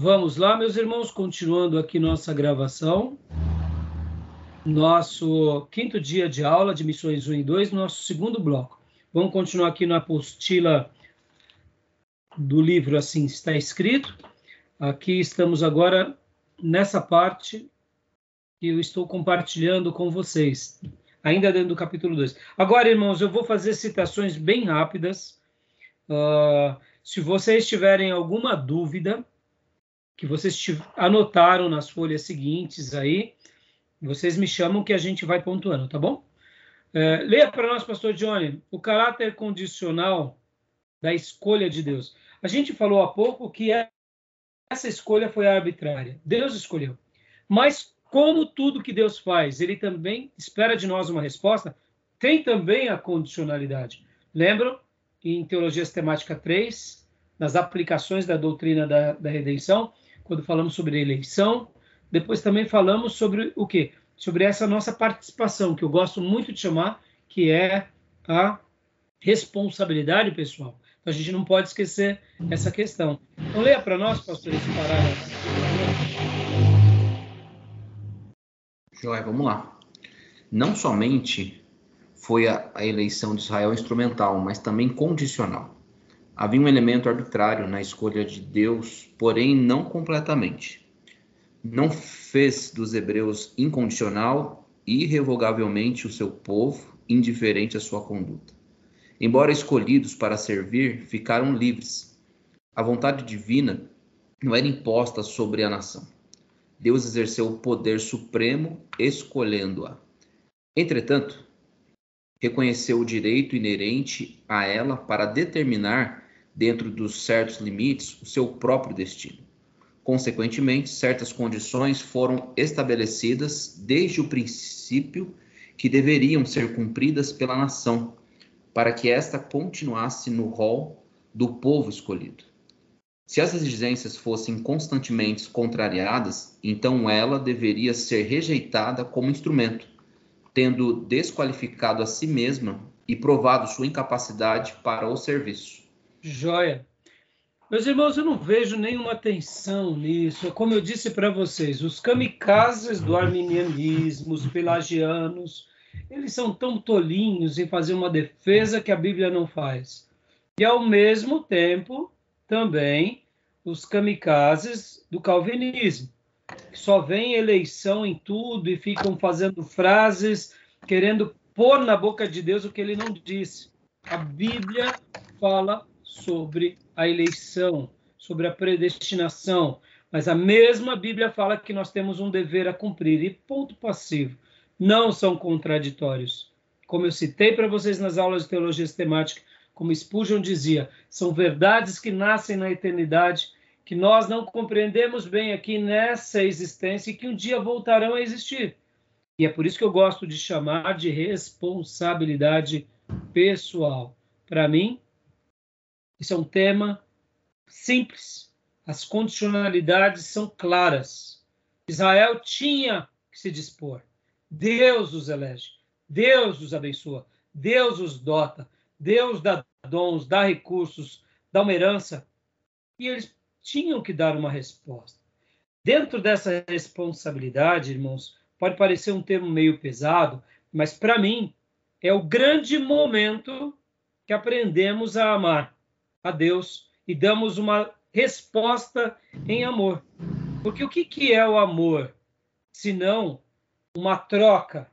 Vamos lá, meus irmãos, continuando aqui nossa gravação. Nosso quinto dia de aula de Missões 1 e 2, nosso segundo bloco. Vamos continuar aqui na apostila do livro Assim Está Escrito. Aqui estamos agora nessa parte que eu estou compartilhando com vocês, ainda dentro do capítulo 2. Agora, irmãos, eu vou fazer citações bem rápidas. Uh, se vocês tiverem alguma dúvida, que vocês anotaram nas folhas seguintes aí, vocês me chamam que a gente vai pontuando, tá bom? É, leia para nós, pastor Johnny, o caráter condicional da escolha de Deus. A gente falou há pouco que essa escolha foi arbitrária. Deus escolheu. Mas como tudo que Deus faz, ele também espera de nós uma resposta, tem também a condicionalidade. Lembram? Em Teologia Sistemática 3, nas aplicações da doutrina da, da redenção, quando falamos sobre eleição, depois também falamos sobre o quê? Sobre essa nossa participação, que eu gosto muito de chamar, que é a responsabilidade pessoal. Então a gente não pode esquecer essa questão. Então leia para nós, pastor, esse parágrafo. Joia, vamos lá. Não somente foi a, a eleição de Israel instrumental, mas também condicional. Havia um elemento arbitrário na escolha de Deus, porém não completamente não fez dos hebreus incondicional e irrevogavelmente o seu povo, indiferente à sua conduta. Embora escolhidos para servir, ficaram livres. A vontade divina não era imposta sobre a nação. Deus exerceu o poder supremo escolhendo-a. Entretanto, reconheceu o direito inerente a ela para determinar, dentro dos certos limites, o seu próprio destino. Consequentemente, certas condições foram estabelecidas desde o princípio que deveriam ser cumpridas pela nação, para que esta continuasse no rol do povo escolhido. Se as exigências fossem constantemente contrariadas, então ela deveria ser rejeitada como instrumento, tendo desqualificado a si mesma e provado sua incapacidade para o serviço. Joia. Meus irmãos, eu não vejo nenhuma tensão nisso. Como eu disse para vocês, os kamikazes do arminianismo, os pelagianos, eles são tão tolinhos em fazer uma defesa que a Bíblia não faz. E, ao mesmo tempo, também os kamikazes do calvinismo, que só vem eleição em tudo e ficam fazendo frases, querendo pôr na boca de Deus o que ele não disse. A Bíblia fala sobre a eleição, sobre a predestinação, mas a mesma Bíblia fala que nós temos um dever a cumprir e ponto passivo. Não são contraditórios. Como eu citei para vocês nas aulas de teologia sistemática, como Spurgeon dizia, são verdades que nascem na eternidade, que nós não compreendemos bem aqui nessa existência e que um dia voltarão a existir. E é por isso que eu gosto de chamar de responsabilidade pessoal. Para mim, isso é um tema simples. As condicionalidades são claras. Israel tinha que se dispor. Deus os elege. Deus os abençoa. Deus os dota. Deus dá dons, dá recursos, dá uma herança. E eles tinham que dar uma resposta. Dentro dessa responsabilidade, irmãos, pode parecer um termo meio pesado, mas para mim é o grande momento que aprendemos a amar a Deus e damos uma resposta em amor. Porque o que, que é o amor? Senão uma troca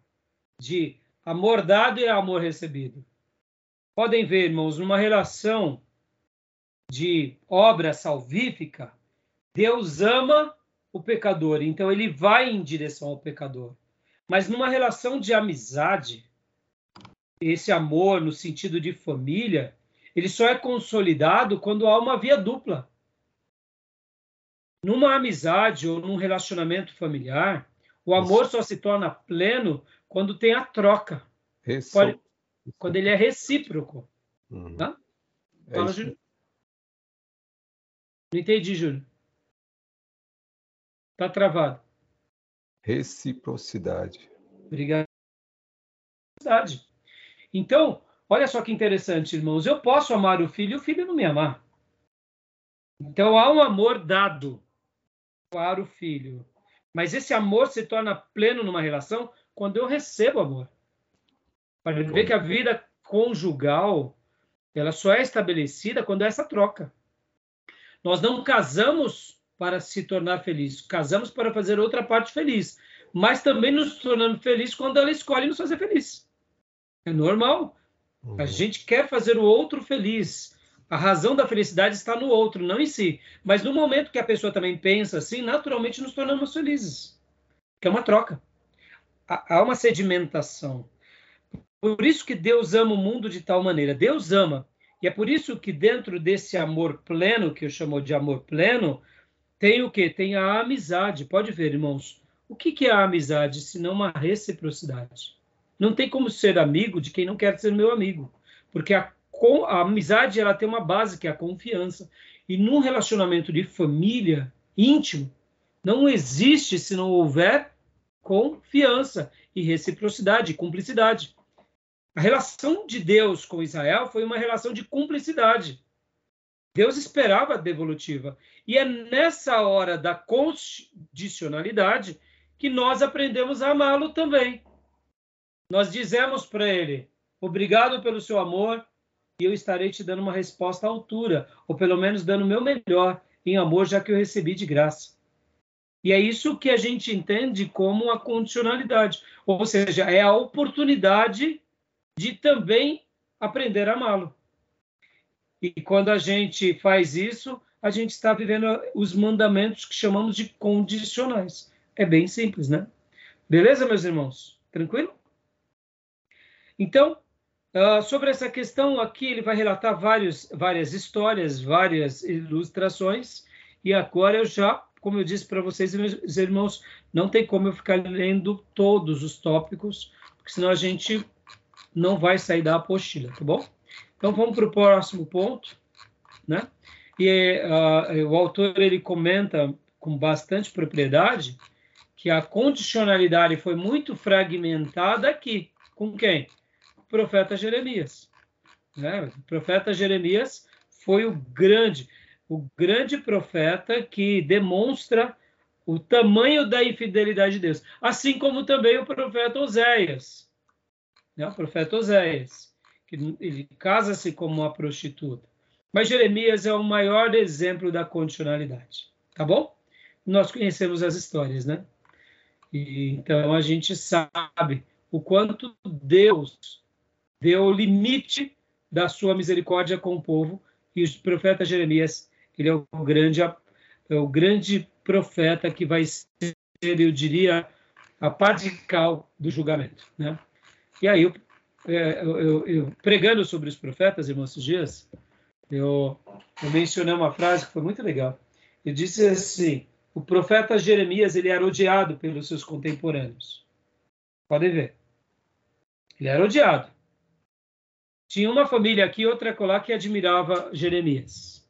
de amor dado e amor recebido. Podem ver, irmãos, numa relação de obra salvífica, Deus ama o pecador, então ele vai em direção ao pecador. Mas numa relação de amizade, esse amor no sentido de família, ele só é consolidado quando há uma via dupla. Numa amizade ou num relacionamento familiar, o amor só se torna pleno quando tem a troca. Pode, quando ele é recíproco. Uhum. Tá? É Fala, Júlio. Não entendi, Júlio. Tá travado. Reciprocidade. Obrigado. Então, Olha só que interessante, irmãos. Eu posso amar o filho e o filho não me amar. Então há um amor dado. para o filho. Mas esse amor se torna pleno numa relação quando eu recebo amor. Para ver que a vida conjugal ela só é estabelecida quando é essa troca. Nós não casamos para se tornar feliz, casamos para fazer outra parte feliz, mas também nos tornamos felizes quando ela escolhe nos fazer feliz. É normal. Uhum. A gente quer fazer o outro feliz. A razão da felicidade está no outro, não em si. Mas no momento que a pessoa também pensa assim, naturalmente nos tornamos felizes. Que é uma troca. Há uma sedimentação. Por isso que Deus ama o mundo de tal maneira. Deus ama. E é por isso que dentro desse amor pleno, que eu chamo de amor pleno, tem o quê? Tem a amizade. Pode ver, irmãos. O que, que é a amizade, se não uma reciprocidade? Não tem como ser amigo de quem não quer ser meu amigo. Porque a, a amizade ela tem uma base que é a confiança. E num relacionamento de família íntimo, não existe se não houver confiança e reciprocidade, cumplicidade. A relação de Deus com Israel foi uma relação de cumplicidade. Deus esperava a devolutiva. E é nessa hora da condicionalidade que nós aprendemos a amá-lo também. Nós dizemos para ele: obrigado pelo seu amor, e eu estarei te dando uma resposta à altura, ou pelo menos dando o meu melhor em amor, já que eu recebi de graça. E é isso que a gente entende como a condicionalidade, ou seja, é a oportunidade de também aprender a amá-lo. E quando a gente faz isso, a gente está vivendo os mandamentos que chamamos de condicionais. É bem simples, né? Beleza, meus irmãos? Tranquilo? Então, uh, sobre essa questão aqui, ele vai relatar vários, várias histórias, várias ilustrações, e agora eu já, como eu disse para vocês, meus irmãos, não tem como eu ficar lendo todos os tópicos, porque senão a gente não vai sair da apostila, tá bom? Então vamos para o próximo ponto, né? E uh, o autor ele comenta com bastante propriedade que a condicionalidade foi muito fragmentada aqui. Com quem? Profeta Jeremias. Né? O profeta Jeremias foi o grande, o grande profeta que demonstra o tamanho da infidelidade de Deus, assim como também o profeta Oséias né? o profeta Oséias, que ele casa-se como uma prostituta. Mas Jeremias é o maior exemplo da condicionalidade, tá bom? Nós conhecemos as histórias, né? E, então a gente sabe o quanto Deus deu o limite da sua misericórdia com o povo e o profeta Jeremias ele é o grande é o grande profeta que vai ser eu diria a radical do julgamento, né? E aí, eu, é, eu, eu, pregando sobre os profetas, irmãos, esses dias, eu, eu mencionei uma frase que foi muito legal. Eu disse assim: o profeta Jeremias ele era odiado pelos seus contemporâneos. Podem ver. Ele era odiado. Tinha uma família aqui, outra lá, que admirava Jeremias.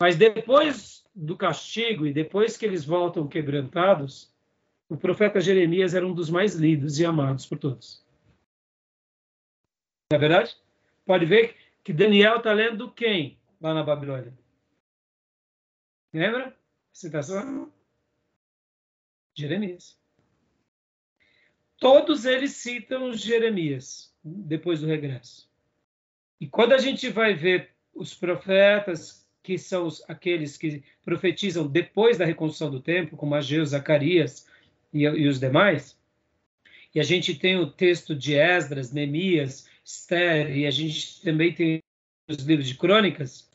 Mas depois do castigo e depois que eles voltam quebrantados, o profeta Jeremias era um dos mais lidos e amados por todos. Não é verdade? Pode ver que Daniel está lendo quem lá na Babilônia? Lembra? Citação? Jeremias. Todos eles citam Jeremias depois do regresso. E quando a gente vai ver os profetas, que são os, aqueles que profetizam depois da reconstrução do templo, como Ageu, Zacarias, e, e os demais. E a gente tem o texto de Esdras, Neemias, Esther, e a gente também tem os livros de crônicas.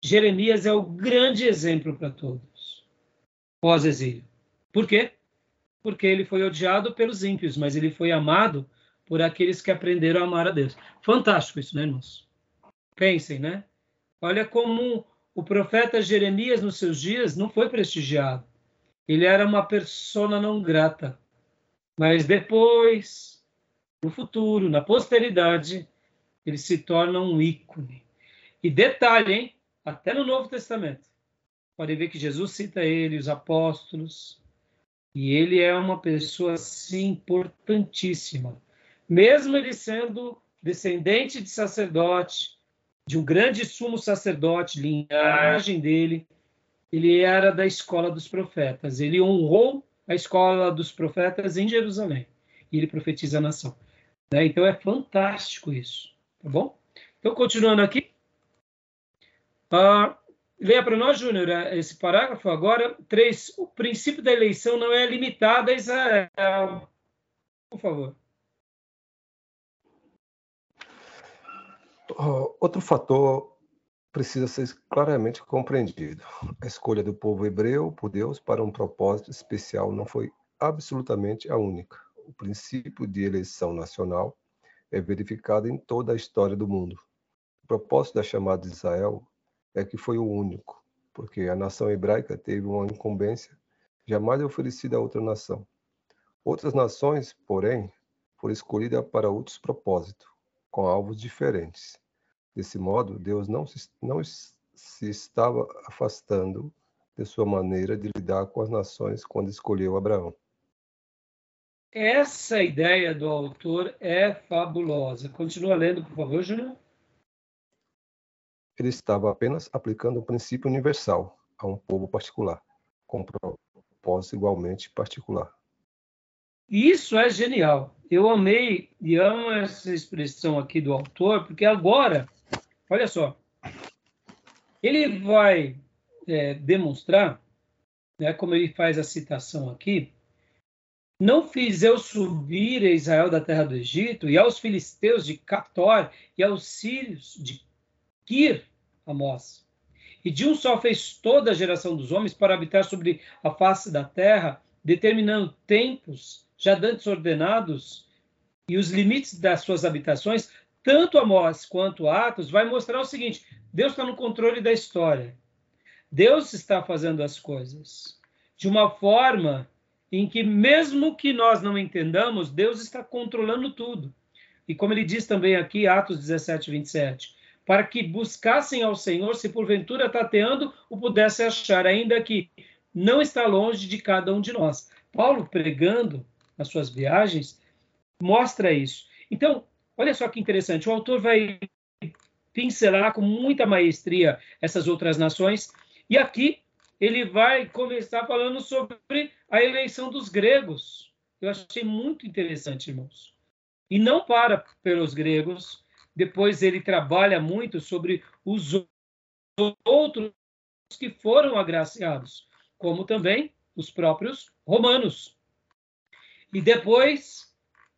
Jeremias é o grande exemplo para todos, pós-exílio. Por quê? Porque ele foi odiado pelos ímpios, mas ele foi amado por aqueles que aprenderam a amar a Deus. Fantástico isso, né, irmãos? Pensem, né? Olha como o profeta Jeremias, nos seus dias, não foi prestigiado ele era uma persona não grata. Mas depois, no futuro, na posteridade, ele se torna um ícone. E detalhe, hein? Até no Novo Testamento. Pode ver que Jesus cita ele, os apóstolos, e ele é uma pessoa assim, importantíssima. Mesmo ele sendo descendente de sacerdote, de um grande sumo sacerdote, linhagem dele, ele era da escola dos profetas. Ele honrou a escola dos profetas em Jerusalém. E ele profetiza a nação. Né? Então é fantástico isso. Tá bom? Então, continuando aqui. Uh, leia para nós, Júnior, esse parágrafo agora. Três. O princípio da eleição não é limitado a Israel. Por favor. Outro fator precisa ser claramente compreendido. A escolha do povo hebreu por Deus para um propósito especial não foi absolutamente a única. O princípio de eleição nacional é verificado em toda a história do mundo. O propósito da chamada de Israel é que foi o único, porque a nação hebraica teve uma incumbência jamais oferecida a outra nação. Outras nações, porém, foram escolhidas para outros propósitos, com alvos diferentes. Desse modo, Deus não se, não se estava afastando de sua maneira de lidar com as nações quando escolheu Abraão. Essa ideia do autor é fabulosa. Continua lendo, por favor, Júnior. Ele estava apenas aplicando um princípio universal a um povo particular, com propósito igualmente particular. Isso é genial. Eu amei e amo essa expressão aqui do autor, porque agora Olha só, ele vai é, demonstrar, né, como ele faz a citação aqui, não fiz eu subir a Israel da terra do Egito, e aos filisteus de Cator, e aos sírios de Kir, Amós. E de um só fez toda a geração dos homens para habitar sobre a face da terra, determinando tempos já dantes ordenados e os limites das suas habitações, tanto Amós quanto Atos vai mostrar o seguinte: Deus está no controle da história. Deus está fazendo as coisas de uma forma em que, mesmo que nós não entendamos, Deus está controlando tudo. E como ele diz também aqui, Atos 17, 27, para que buscassem ao Senhor, se porventura tateando, o pudesse achar, ainda que não está longe de cada um de nós. Paulo, pregando nas suas viagens, mostra isso. Então, Olha só que interessante, o autor vai pincelar com muita maestria essas outras nações, e aqui ele vai começar falando sobre a eleição dos gregos. Eu achei muito interessante, irmãos. E não para pelos gregos, depois ele trabalha muito sobre os outros que foram agraciados, como também os próprios romanos. E depois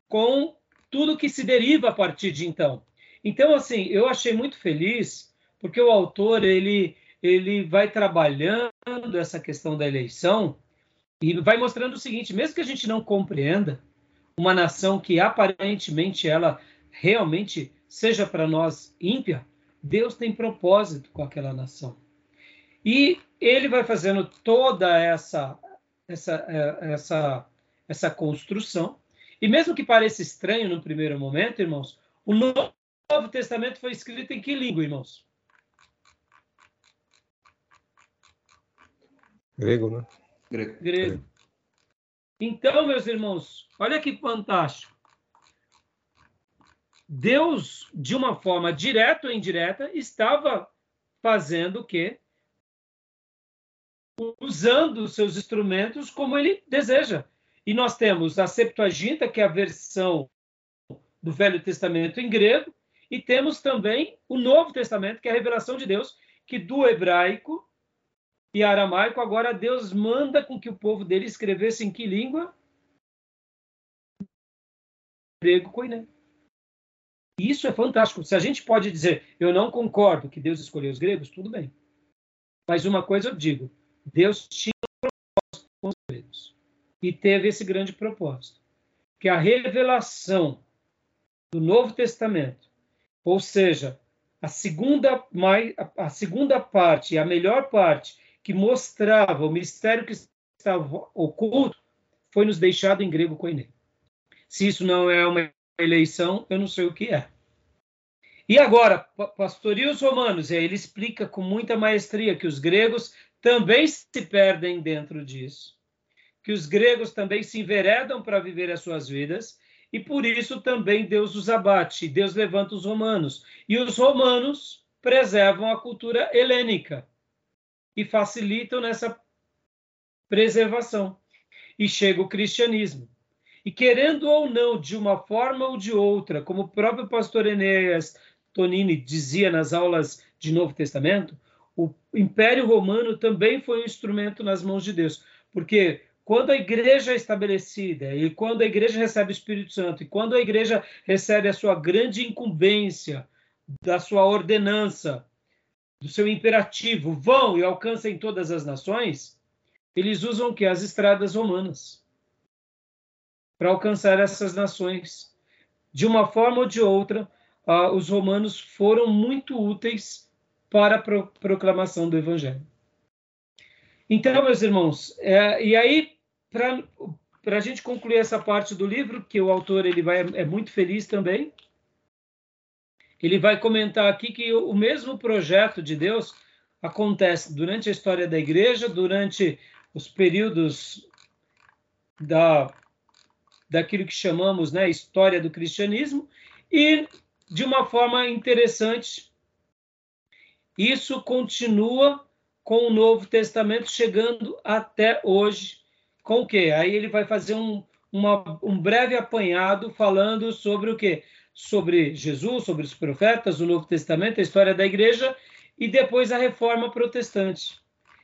com tudo que se deriva a partir de então. Então, assim, eu achei muito feliz, porque o autor ele, ele vai trabalhando essa questão da eleição e vai mostrando o seguinte: mesmo que a gente não compreenda uma nação que aparentemente ela realmente seja para nós ímpia, Deus tem propósito com aquela nação. E ele vai fazendo toda essa essa é, essa essa construção e mesmo que pareça estranho no primeiro momento, irmãos, o Novo Testamento foi escrito em que língua, irmãos? Grego, né? Grego. Grego. Então, meus irmãos, olha que fantástico. Deus, de uma forma direta ou indireta, estava fazendo o quê? Usando os seus instrumentos como ele deseja. E nós temos a Septuaginta, que é a versão do Velho Testamento em grego, e temos também o Novo Testamento, que é a revelação de Deus, que do hebraico e aramaico, agora Deus manda com que o povo dele escrevesse em que língua? Grego koiné. Isso é fantástico. Se a gente pode dizer, eu não concordo que Deus escolheu os gregos, tudo bem. Mas uma coisa eu digo, Deus tinha um propósito com os gregos e teve esse grande propósito, que a revelação do Novo Testamento, ou seja, a segunda, a segunda parte, a melhor parte, que mostrava o mistério que estava oculto, foi nos deixado em grego koiné. Se isso não é uma eleição, eu não sei o que é. E agora, pastorios romanos, ele explica com muita maestria que os gregos também se perdem dentro disso que os gregos também se enveredam para viver as suas vidas, e por isso também Deus os abate, Deus levanta os romanos. E os romanos preservam a cultura helênica. e facilitam nessa preservação. E chega o cristianismo. E querendo ou não, de uma forma ou de outra, como o próprio pastor Enéas Tonini dizia nas aulas de Novo Testamento, o Império Romano também foi um instrumento nas mãos de Deus, porque quando a igreja é estabelecida e quando a igreja recebe o Espírito Santo e quando a igreja recebe a sua grande incumbência da sua ordenança, do seu imperativo, vão e alcancem todas as nações, eles usam que as estradas romanas para alcançar essas nações. De uma forma ou de outra, uh, os romanos foram muito úteis para a pro proclamação do evangelho. Então, meus irmãos, é, e aí, para a gente concluir essa parte do livro, que o autor ele vai, é muito feliz também, ele vai comentar aqui que o mesmo projeto de Deus acontece durante a história da igreja, durante os períodos da daquilo que chamamos, né, história do cristianismo e de uma forma interessante isso continua com o Novo Testamento chegando até hoje. Com o quê? Aí ele vai fazer um, uma, um breve apanhado falando sobre o quê? Sobre Jesus, sobre os profetas, o Novo Testamento, a história da igreja e depois a reforma protestante.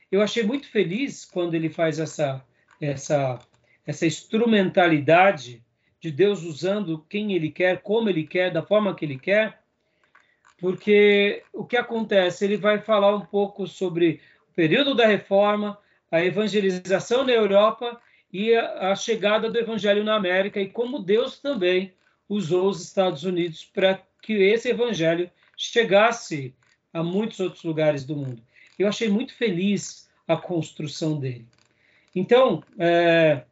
Eu achei muito feliz quando ele faz essa, essa, essa instrumentalidade de Deus usando quem ele quer, como ele quer, da forma que ele quer, porque o que acontece? Ele vai falar um pouco sobre o período da reforma, a evangelização na Europa e a, chegada do evangelho na América e como Deus também usou os Estados Unidos para que esse evangelho chegasse a muitos outros lugares do mundo. Eu achei muito feliz a construção dele. Então, é,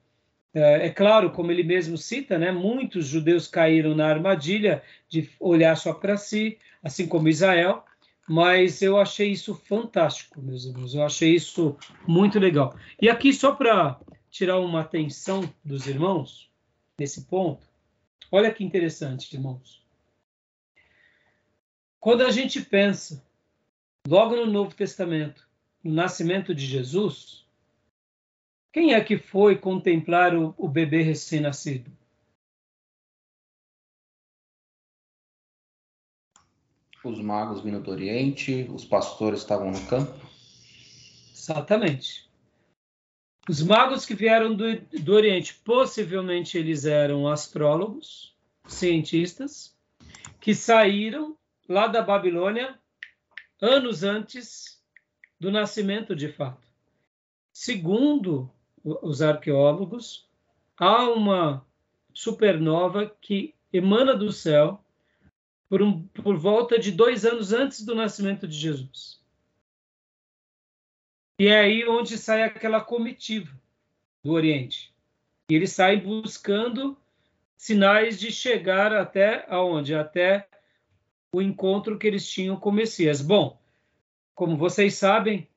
é, é, claro, como ele mesmo cita, né, muitos judeus caíram na armadilha de olhar só para si, assim como Israel, mas eu achei isso fantástico, meus irmãos, eu achei isso muito legal. E aqui, só para tirar uma atenção dos irmãos, nesse ponto, olha que interessante, irmãos. Quando a gente pensa, logo no Novo Testamento, no nascimento de Jesus, quem é que foi contemplar o, o bebê recém-nascido? Os magos vindo do Oriente, os pastores estavam no campo. Exatamente. Os magos que vieram do, do Oriente, possivelmente eles eram astrólogos, cientistas, que saíram lá da Babilônia anos antes do nascimento de fato. Segundo os arqueólogos, há uma supernova que emana do céu por, um, por volta de dois anos antes do nascimento de Jesus. E é aí onde sai aquela comitiva do Oriente. E eles saem buscando sinais de chegar até aonde? Até o encontro que eles tinham com o Messias. Bom, como vocês sabem,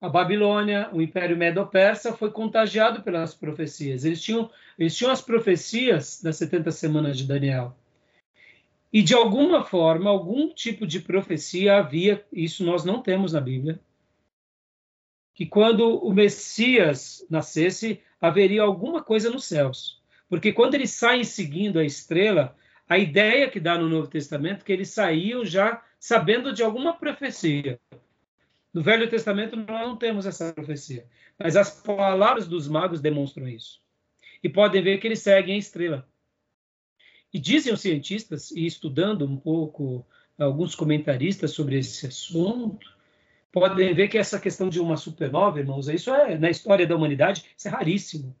a Babilônia, o Império Medo-Persa, foi contagiado pelas profecias. Eles tinham, eles tinham as profecias das 70 semanas de Daniel. E, de alguma forma, algum tipo de profecia havia, isso nós não temos na Bíblia, que quando o Messias nascesse, haveria alguma coisa nos céus. Porque quando eles saem seguindo a estrela, a ideia que dá no Novo Testamento é que eles saíam já sabendo de alguma profecia. No Velho Testamento nós não temos essa profecia, mas as palavras dos magos demonstram isso. E podem ver que eles seguem a estrela. E dizem os cientistas, e estudando um pouco alguns comentaristas sobre esse assunto, podem ver que essa questão de uma supernova, irmãos, isso é na história da humanidade, isso é raríssimo.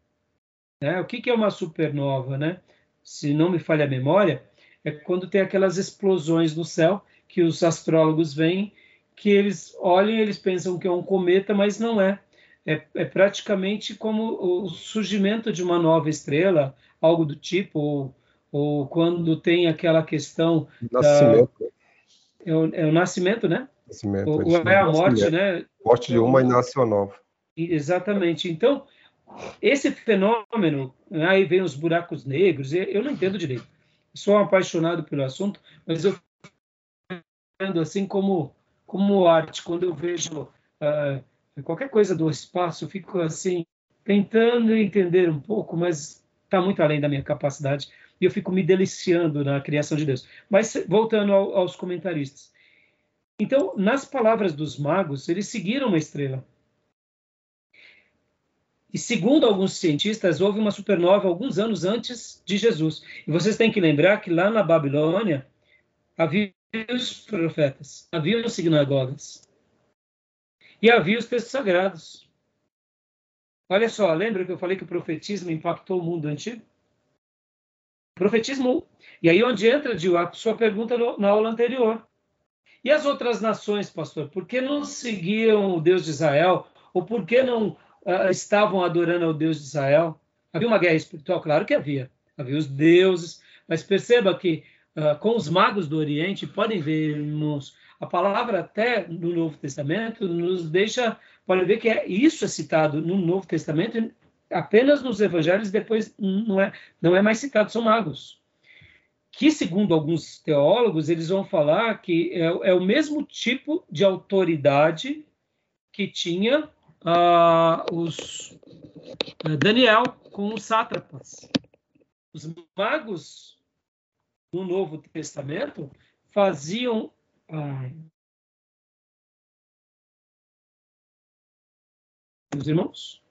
Né? O que, que é uma supernova, né? Se não me falha a memória, é quando tem aquelas explosões no céu que os astrólogos veem que eles olham e eles pensam que é um cometa, mas não é. É, é, praticamente como o surgimento de uma nova estrela, algo do tipo, ou, ou quando tem aquela questão. Nascimento. Da, é, o, é, o, nascimento, né? Nascimento. Ou, é a morte, né? Morte de uma e nasce uma nova. Exatamente. Então, esse fenômeno, né, aí vem os buracos negros, eu não entendo direito. Sou apaixonado pelo assunto, mas eu assim como como arte, quando eu vejo uh, qualquer coisa do espaço, eu fico assim, tentando entender um pouco, mas está muito além da minha capacidade e eu fico me deliciando na criação de Deus. Mas voltando ao, aos comentaristas. Então, nas palavras dos magos, eles seguiram uma estrela. E segundo alguns cientistas, houve uma supernova alguns anos antes de Jesus. E vocês têm que lembrar que lá na Babilônia havia os profetas, havia os sinagogas e havia os textos sagrados. Olha só, lembra que eu falei que o profetismo impactou o mundo antigo? Profetismo. E aí onde entra, Gil, a sua pergunta na aula anterior. E as outras nações, pastor? Por que não seguiam o Deus de Israel? Ou por que não uh, estavam adorando ao Deus de Israel. Havia uma guerra espiritual? Claro que havia. Havia os deuses, mas perceba que uh, com os magos do Oriente, podem vermos, a palavra até no Novo Testamento nos deixa, pode ver que é, isso é citado no Novo Testamento apenas nos evangelhos, depois não é, não é mais citado, são magos. Que, segundo alguns teólogos, eles vão falar que é, é o mesmo tipo de autoridade que tinha uh, os uh, Daniel com os sátrapas. Os magos no Novo Testamento faziam meus irmãos,